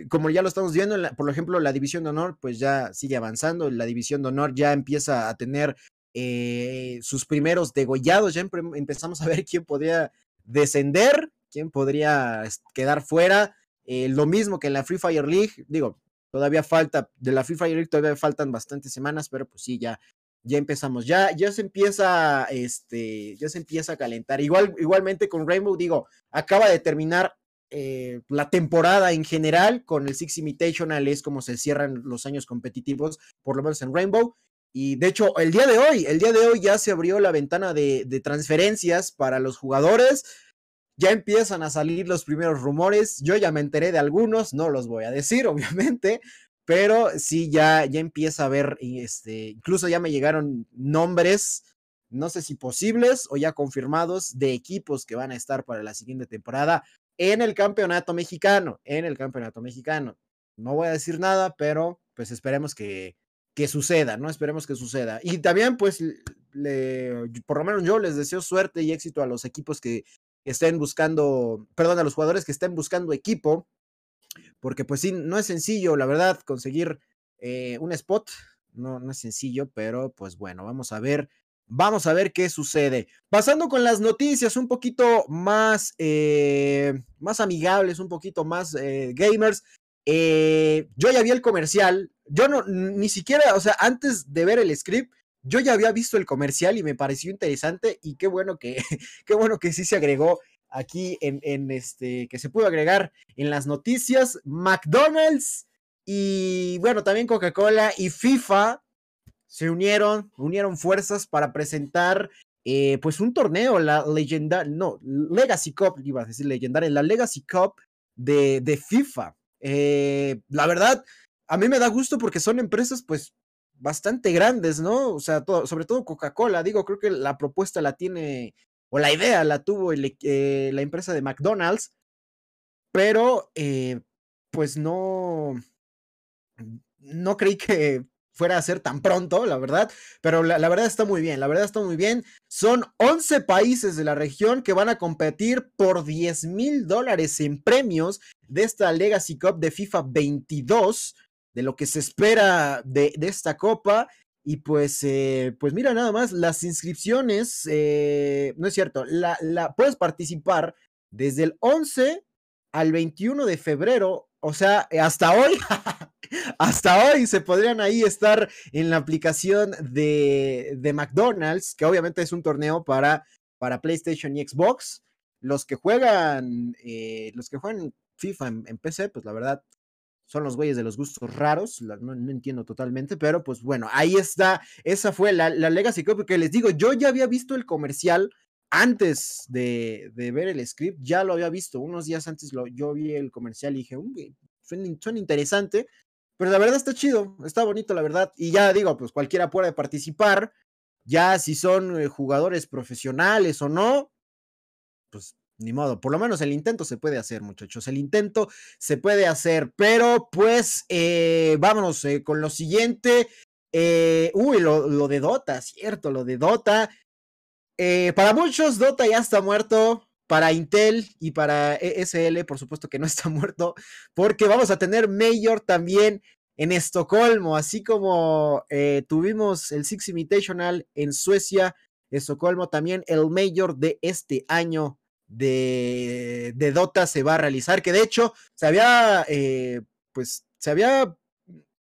como ya lo estamos viendo, por ejemplo, la división de honor, pues ya sigue avanzando. La división de honor ya empieza a tener eh, sus primeros degollados, ya empezamos a ver quién podría descender, quién podría quedar fuera. Eh, lo mismo que en la Free Fire League, digo, todavía falta, de la Free Fire League todavía faltan bastantes semanas, pero pues sí, ya, ya empezamos, ya, ya se empieza, este, ya se empieza a calentar. Igual, igualmente con Rainbow, digo, acaba de terminar eh, la temporada en general con el Six Invitational, es como se cierran los años competitivos, por lo menos en Rainbow. Y de hecho, el día de hoy, el día de hoy ya se abrió la ventana de, transferencias para los jugadores. Ya empiezan a salir los primeros rumores. Yo ya me enteré de algunos, no los voy a decir, obviamente, pero sí ya, ya empieza a ver, este, incluso ya me llegaron nombres, no sé si posibles o ya confirmados, de equipos que van a estar para la siguiente temporada en el campeonato mexicano, en el campeonato mexicano. No voy a decir nada, pero pues esperemos que, que suceda, ¿no? Esperemos que suceda. Y también, pues, por lo menos yo les deseo suerte y éxito a los equipos que estén buscando, perdón, a los jugadores que estén buscando equipo, porque pues sí, no es sencillo, la verdad, conseguir eh, un spot, no, no es sencillo, pero pues bueno, vamos a ver. Vamos a ver qué sucede. Pasando con las noticias un poquito más, eh, más amigables, un poquito más eh, gamers. Yo ya vi el comercial, yo no, ni siquiera, o sea, antes de ver el script, yo ya había visto el comercial y me pareció interesante y qué bueno que, qué bueno que sí se agregó aquí en, en este, que se pudo agregar en las noticias, McDonald's y bueno, también Coca-Cola y FIFA se unieron, unieron fuerzas para presentar eh, pues un torneo, la legendaria, no, Legacy Cup, iba a decir legendaria, la Legacy Cup de, de FIFA. Eh, la verdad, a mí me da gusto porque son empresas pues bastante grandes, ¿no? O sea, sobre todo Coca-Cola, digo, creo que la propuesta la tiene, o la idea la tuvo eh, la empresa de McDonald's, pero eh, pues no, no creí que fuera a ser tan pronto, la verdad, pero la, verdad está muy bien, la verdad está muy bien. Son 11 países de la región que van a competir por 10 mil dólares en premios de esta Legacy Cup de FIFA 22, de lo que se espera de, esta copa. Y pues, eh, pues mira, nada más, las inscripciones, eh, no es cierto, la, la, puedes participar desde el 11 al 21 de febrero, o sea, hasta hoy, hasta hoy se podrían ahí estar en la aplicación de, de McDonald's, que obviamente es un torneo para, para PlayStation y Xbox. Los que juegan, eh, los que juegan FIFA en, PC, pues la verdad son los güeyes de los gustos raros, no, entiendo totalmente, pero pues bueno, ahí está, esa fue la, la Legacy Cup, porque les digo, yo ya había visto el comercial antes de, de, ver el script, ya lo había visto, unos días antes lo, yo vi el comercial y dije, son interesante, pero la verdad está chido, está bonito, la verdad. Y ya digo, pues cualquiera puede participar. Ya si son eh, jugadores profesionales o no, pues ni modo. Por lo menos el intento se puede hacer, muchachos. El intento se puede hacer. Pero pues eh, vámonos eh, con lo siguiente. uy, lo, lo, de Dota, cierto, lo de Dota. para muchos, Dota ya está muerto. Para Intel y para ESL, por supuesto que no está muerto, porque vamos a tener Mayor también en Estocolmo, así como eh, tuvimos el Six Invitational en Suecia, Estocolmo también el Mayor de este año de, de Dota se va a realizar, que de hecho se había, eh, pues, se había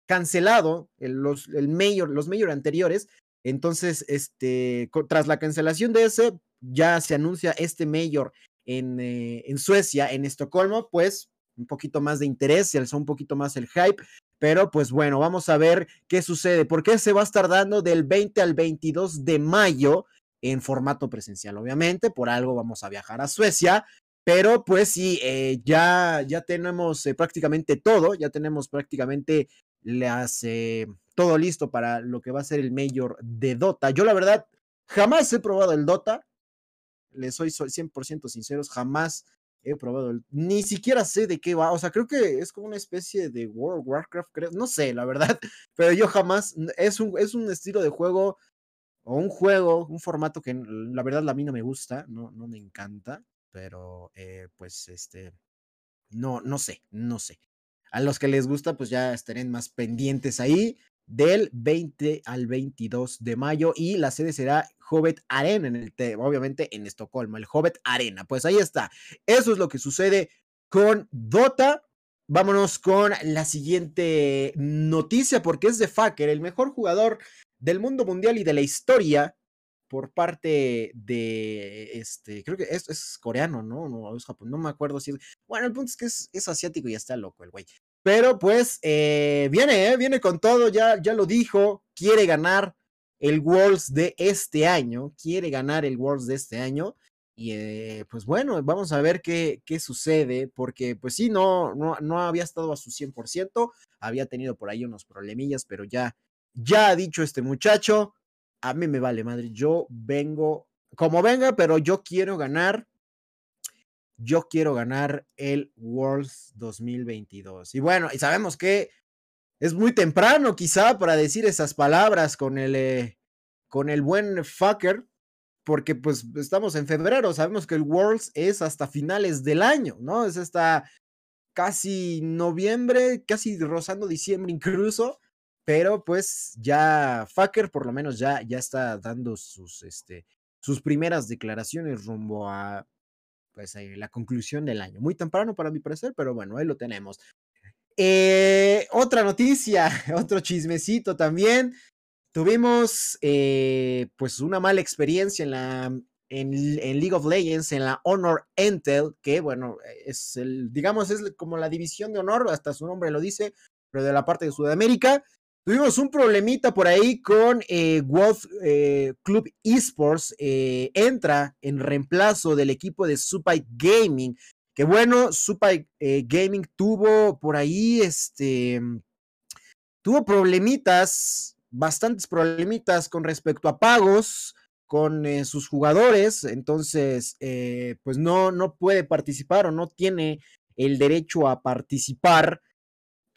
cancelado los, el mayor, los Mayor anteriores, entonces, este, tras la cancelación de ese, ya se anuncia este mayor en, eh, en Suecia, en Estocolmo, pues un poquito más de interés, se alzó un poquito más el hype, pero pues bueno, vamos a ver qué sucede, porque se va a estar dando del 20 al 22 de mayo en formato presencial, obviamente, por algo vamos a viajar a Suecia, pero pues sí, eh, ya, ya tenemos eh, prácticamente todo, ya tenemos prácticamente le hace todo listo para lo que va a ser el Mayor de Dota. Yo la verdad jamás he probado el Dota, les soy 100% sinceros, jamás he probado, el, ni siquiera sé de qué va, o sea, creo que es como una especie de World of Warcraft, creo, no sé, la verdad, pero yo jamás, es un, es un estilo de juego o un juego, un formato que la verdad a mí no me gusta, no, no me encanta, pero eh, pues este, no, no sé, no sé. A los que les gusta, pues ya estarán más pendientes ahí del 20 al 22 de mayo y la sede será Hobbit Arena, en el, obviamente en Estocolmo, el Hobbit Arena. Pues ahí está. Eso es lo que sucede con Dota. Vámonos con la siguiente noticia porque es de Faker, el mejor jugador del mundo mundial y de la historia por parte de este, creo que es, es coreano, ¿no? No, no me acuerdo si es. Bueno, el punto es que es, es asiático y está loco el güey. Pero pues eh, viene, eh, viene con todo, ya, ya lo dijo, quiere ganar el Worlds de este año, quiere ganar el Worlds de este año. Y eh, pues bueno, vamos a ver qué, qué sucede, porque pues sí, no, no, no había estado a su 100%, había tenido por ahí unos problemillas, pero ya, ya ha dicho este muchacho, a mí me vale madre, yo vengo como venga, pero yo quiero ganar, yo quiero ganar el Worlds 2022. Y bueno, y sabemos que es muy temprano quizá para decir esas palabras con el, eh, con el buen fucker, porque pues estamos en febrero, sabemos que el Worlds es hasta finales del año, ¿no? Es hasta casi noviembre, casi rozando diciembre incluso, pero pues ya Fucker por lo menos ya, ya está dando sus, este, sus primeras declaraciones rumbo a pues, la conclusión del año. Muy temprano para mi parecer, pero bueno, ahí lo tenemos. Eh, otra noticia, otro chismecito también. Tuvimos eh, pues una mala experiencia en la en, League of Legends, en la Honor Intel, que bueno, es el, digamos, es como la división de honor, hasta su nombre lo dice, pero de la parte de Sudamérica. Tuvimos un problemita por ahí con eh, Wolf eh, Club Esports. Eh, entra en reemplazo del equipo de Supai Gaming. Que bueno, Supai Gaming tuvo por ahí, este, tuvo problemitas, bastantes problemitas con respecto a pagos con sus jugadores. Entonces, pues no, no puede participar o no tiene el derecho a participar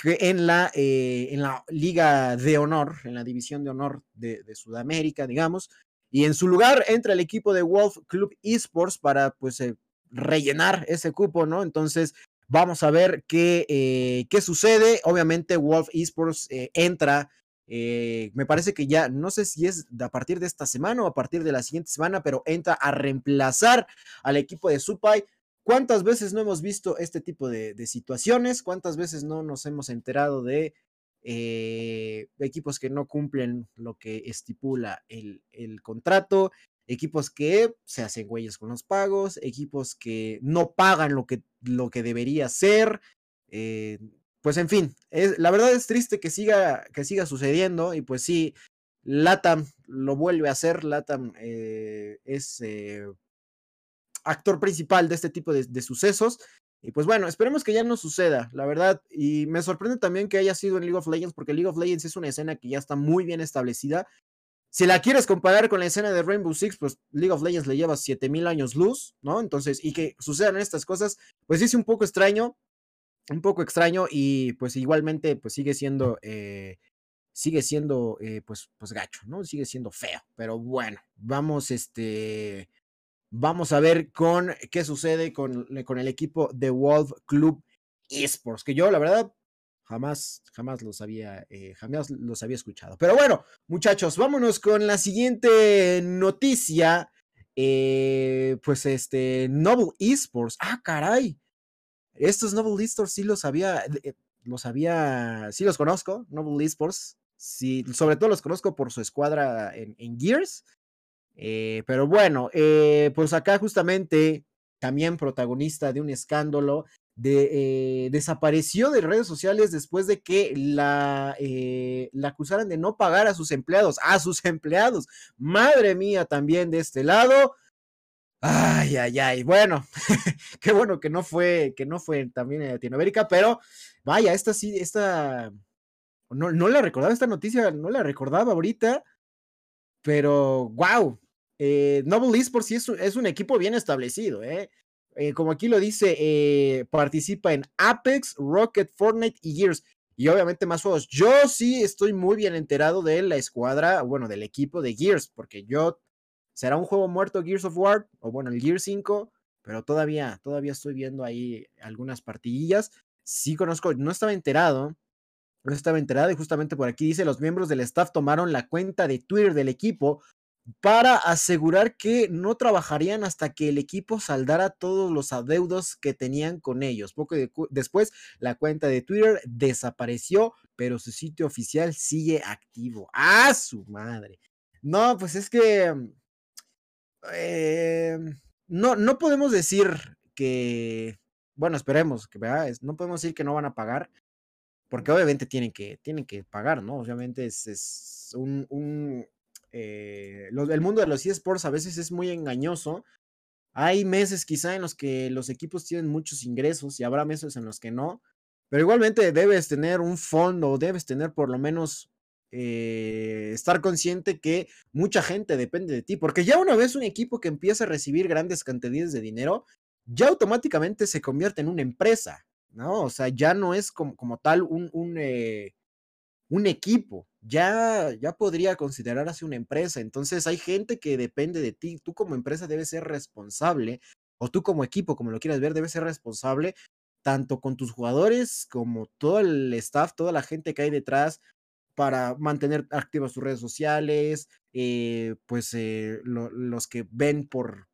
en la, eh, en la Liga de Honor, en la División de Honor de, Sudamérica, digamos, y en su lugar entra el equipo de Wolf Club Esports para, pues, eh, rellenar ese cupo, ¿no? Entonces, vamos a ver qué, eh, qué sucede. Obviamente, Wolf Esports entra. me parece que ya, no sé si es a partir de esta semana o a partir de la siguiente semana, pero entra a reemplazar al equipo de Supai ¿Cuántas veces no hemos visto este tipo de, situaciones? ¿Cuántas veces no nos hemos enterado de eh, equipos que no cumplen lo que estipula el, contrato? Equipos que se hacen güeyes con los pagos, equipos que no pagan lo que, lo que debería ser. Eh, pues en fin, la verdad es triste que siga, que siga sucediendo y pues sí, Latam lo vuelve a hacer, Latam eh, es actor principal de este tipo de, sucesos. Y pues bueno, esperemos que ya no suceda, la verdad. Y me sorprende también que haya sido en League of Legends, porque League of Legends es una escena que ya está muy bien establecida. Si la quieres comparar con la escena de Rainbow Six, pues League of Legends le lleva 7000 años luz, ¿no? Entonces, y que sucedan estas cosas, pues es un poco extraño, un poco extraño y pues igualmente pues sigue siendo, eh, sigue siendo eh, pues, pues gacho, ¿no? Sigue siendo feo, pero bueno, vamos este Vamos a ver con qué sucede con, con el equipo de Wolf Club Esports, que yo la verdad jamás, jamás los había, eh, jamás los había escuchado. Pero bueno, muchachos, vámonos con la siguiente noticia. Eh, pues este, Noble Esports. Ah, caray. Estos Noble Esports sí los había, eh, los había, sí los conozco, Noble Esports. Sí, sobre todo los conozco por su escuadra en, en Gears. Eh, pero bueno, eh, pues acá justamente también protagonista de un escándalo, de, eh, desapareció de redes sociales después de que la, la acusaran de no pagar a sus empleados, a sus empleados. Madre mía, también de este lado. Ay, ay, ay. Bueno, qué bueno que no fue, que no fue también en Latinoamérica, pero vaya, esta sí, esta, No, no la recordaba esta noticia, no la recordaba ahorita, pero wow. Eh, Noble Esports sí es, es, un equipo bien establecido, ¿eh? eh como aquí lo dice, eh, participa en Apex, Rocket, Fortnite y Gears. Y obviamente más juegos. Yo sí estoy muy bien enterado de la escuadra, bueno, del equipo de Gears, porque yo será un juego muerto Gears of War, o bueno, el Gear 5, pero todavía, todavía estoy viendo ahí algunas partidillas. Sí conozco, no estaba enterado, no estaba enterado y justamente por aquí dice, los miembros del staff tomaron la cuenta de Twitter del equipo para asegurar que no trabajarían hasta que el equipo saldara todos los adeudos que tenían con ellos. Poco después, la cuenta de Twitter desapareció, pero su sitio oficial sigue activo. ¡Ah, su madre! No, pues es que... Eh, no, no podemos decir que... Bueno, esperemos que veas, no podemos decir que no van a pagar, porque obviamente tienen que, tienen que pagar, ¿no? Obviamente es, es un, eh, el mundo de los eSports a veces es muy engañoso. Hay meses quizá en los que los equipos tienen muchos ingresos y habrá meses en los que no, pero igualmente debes tener un fondo, debes tener por lo menos eh, estar consciente que mucha gente depende de ti, porque ya una vez un equipo que empieza a recibir grandes cantidades de dinero, ya automáticamente se convierte en una empresa, ¿no? O sea, ya no es como, como tal un, un, eh, un equipo, ya, ya podría considerarse una empresa. Entonces hay gente que depende de ti. Tú como empresa debes ser responsable, o tú como equipo, como lo quieras ver, debes ser responsable tanto con tus jugadores como todo el staff, toda la gente que hay detrás para mantener activas tus redes sociales, eh, pues eh, los que ven por,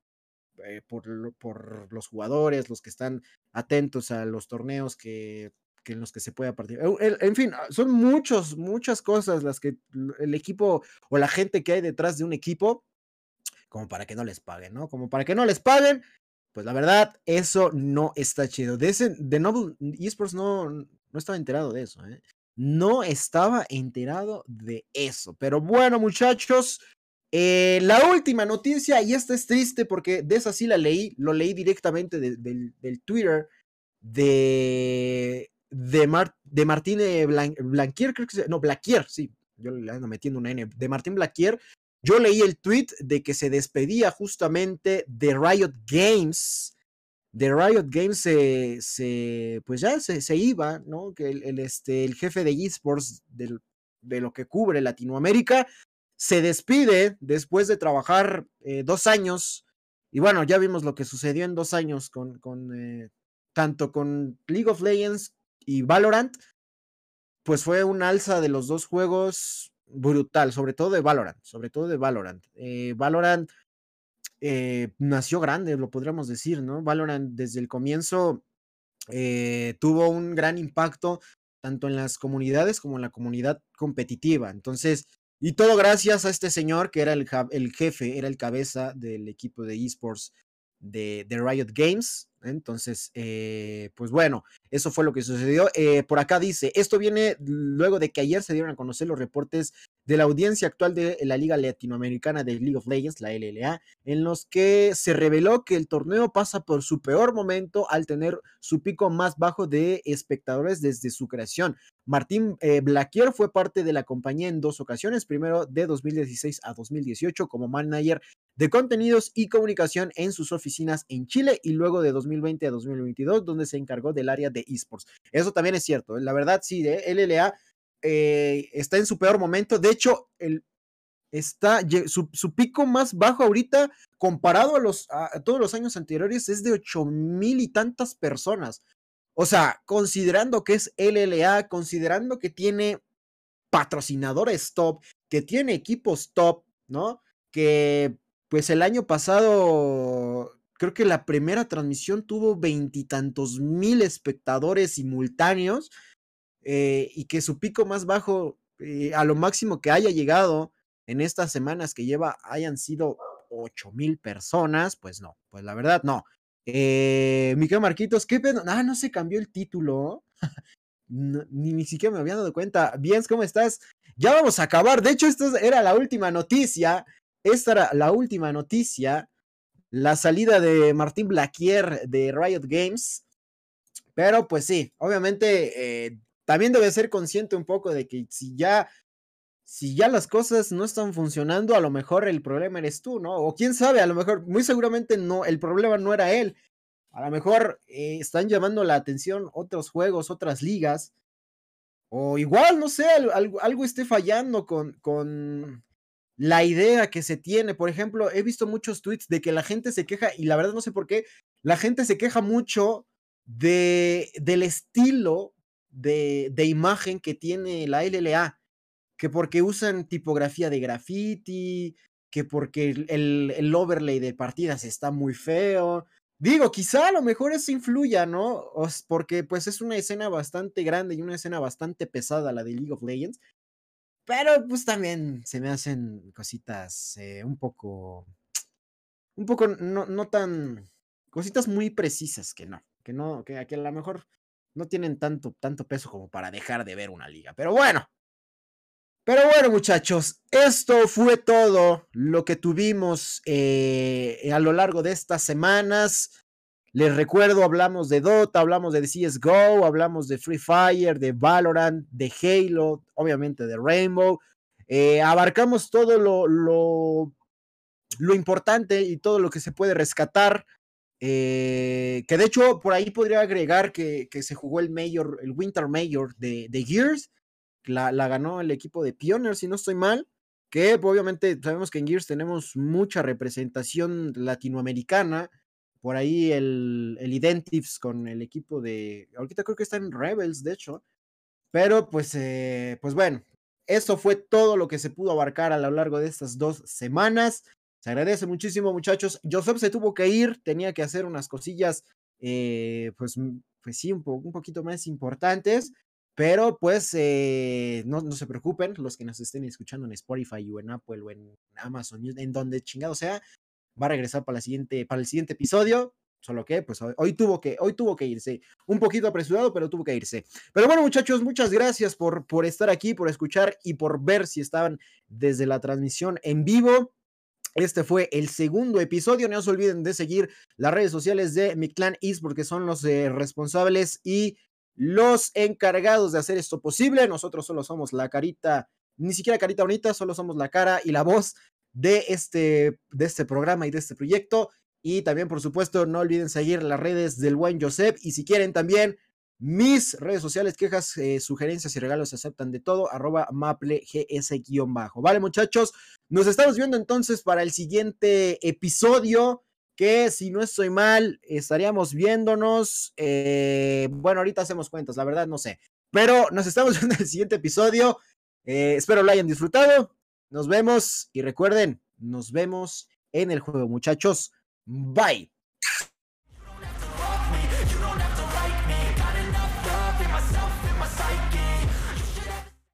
eh, por, los jugadores, los que están atentos a los torneos que que en los que se pueda participar. En fin, ah, son muchos, muchas cosas las que el equipo o la gente que hay detrás de un equipo, como para que no les paguen, ¿no? Como para que no les paguen, pues la verdad, eso no está chido. De ese, de Noble Esports no, no estaba enterado de eso, ¿eh? No estaba enterado de eso. Pero bueno, muchachos, eh, la última noticia, y esta es triste porque de esa sí la leí, lo leí directamente del Twitter de de, Mar, de Martín eh, Blanquier, creo que se, no, Blaquier, sí, yo le ando metiendo una N, de Martín Blaquier, yo leí el tweet de que se despedía justamente de Riot Games, de Riot Games se, pues ya se, iba, ¿no? Que el, este, el jefe de esports de lo que cubre Latinoamérica se despide después de trabajar eh, dos años. Y bueno, ya vimos lo que sucedió en dos años con, con eh, tanto con League of Legends y Valorant, pues fue un alza de los dos juegos brutal, sobre todo de Valorant, sobre todo de Valorant. Eh, Valorant nació grande, lo podríamos decir, ¿no? Valorant desde el comienzo tuvo un gran impacto tanto en las comunidades como en la comunidad competitiva. Entonces, y todo gracias a este señor que era el, el jefe, era el cabeza del equipo de esports de, de Riot Games, entonces, eh, pues bueno, eso fue lo que sucedió. Eh, por acá dice, esto viene luego de que ayer se dieron a conocer los reportes de la audiencia actual de la Liga Latinoamericana de League of Legends, la LLA, en los que se reveló que el torneo pasa por su peor momento al tener su pico más bajo de espectadores desde su creación. Martín eh, Blaquier fue parte de la compañía en dos ocasiones, primero de 2016 a 2018 como manager de contenidos y comunicación en sus oficinas en Chile y luego de 2020 a 2022 donde se encargó del área de esports. Eso también es cierto, la verdad sí, de LLA eh, está en su peor momento. De hecho, el, está, su, pico más bajo ahorita, comparado a, los, a, todos los años anteriores, es de ocho mil y tantas personas. O sea, considerando que es LLA, considerando que tiene patrocinadores top, que tiene equipos top, ¿no? Que pues el año pasado creo que la primera transmisión tuvo veintitantos mil espectadores simultáneos eh, y que su pico más bajo, eh, a lo máximo que haya llegado en estas semanas que lleva, hayan sido 8 mil personas, pues no, pues la verdad no. Eh, Miguel Marquitos, ¿qué pedo? Ah, no se cambió el título. ni, ni siquiera me había dado cuenta. Bien, ¿cómo estás? Ya vamos a acabar. De hecho, esta era la última noticia. Esta era la última noticia. La salida de Martín Blaquier de Riot Games. Pero pues sí, obviamente también debe ser consciente un poco de que si ya si ya las cosas no están funcionando, a lo mejor el problema eres tú, ¿no? O quién sabe, a lo mejor, muy seguramente no, el problema no era él. A lo mejor eh, están llamando la atención otros juegos, otras ligas. O igual, no sé, algo, algo esté fallando con, con la idea que se tiene. Por ejemplo, he visto muchos tweets de que la gente se queja, y la verdad no sé por qué, la gente se queja mucho de, del estilo de, de imagen que tiene la LLA que porque usan tipografía de graffiti, que porque el, el, overlay de partidas está muy feo. Digo, quizá a lo mejor eso influya, ¿no? porque pues es una escena bastante grande y una escena bastante pesada la de League of Legends. Pero pues también se me hacen cositas eh, un poco, un poco no, no tan, cositas muy precisas que no, que no, que, que a lo mejor no tienen tanto, tanto peso como para dejar de ver una liga. Pero bueno, pero bueno, muchachos, esto fue todo lo que tuvimos eh, a lo largo de estas semanas. Les recuerdo, hablamos de Dota, hablamos de CSGO, hablamos de Free Fire, de Valorant, de Halo, obviamente de Rainbow. Eh, abarcamos todo lo, lo, lo, importante y todo lo que se puede rescatar. Eh, que de hecho, por ahí podría agregar que, que, se jugó el Mayor, el Winter Mayor de, de Gears la, ganó el equipo de Pioneer, si no estoy mal, que pues, obviamente sabemos que en Gears tenemos mucha representación latinoamericana. Por ahí el, el Identives con el equipo de. Ahorita creo que está en Rebels, de hecho. Pero pues, eh, pues bueno, eso fue todo lo que se pudo abarcar a lo largo de estas dos semanas. Se agradece muchísimo, muchachos. Joseph se tuvo que ir, tenía que hacer unas cosillas, eh, pues, pues sí, un, un poquito más importantes. Pero pues eh, no, no, se preocupen, los que nos estén escuchando en Spotify o en Apple o en Amazon, en donde chingado sea, va a regresar para, la siguiente, para el siguiente episodio. Solo que, pues hoy, tuvo que, hoy tuvo que irse. Un poquito apresurado, pero tuvo que irse. Pero bueno, muchachos, muchas gracias por, por estar aquí, por escuchar y por ver si estaban desde la transmisión en vivo. Este fue el segundo episodio. No se olviden de seguir las redes sociales de Mi Clan East porque son los eh, responsables y los encargados de hacer esto posible. Nosotros solo somos la carita, ni siquiera carita bonita, solo somos la cara y la voz de este, de este programa y de este proyecto. Y también, por supuesto, no olviden seguir las redes del buen Joseph. Y si quieren también mis redes sociales, quejas, eh, sugerencias y regalos se aceptan de todo, arroba maplegs-bajo. Vale, muchachos, nos estamos viendo entonces para el siguiente episodio que si no estoy mal, estaríamos viéndonos. Eh, bueno, ahorita hacemos cuentas, la verdad no sé. Pero nos estamos viendo en el siguiente episodio. Eh, espero lo hayan disfrutado. Nos vemos y recuerden, nos vemos en el juego, muchachos. Bye.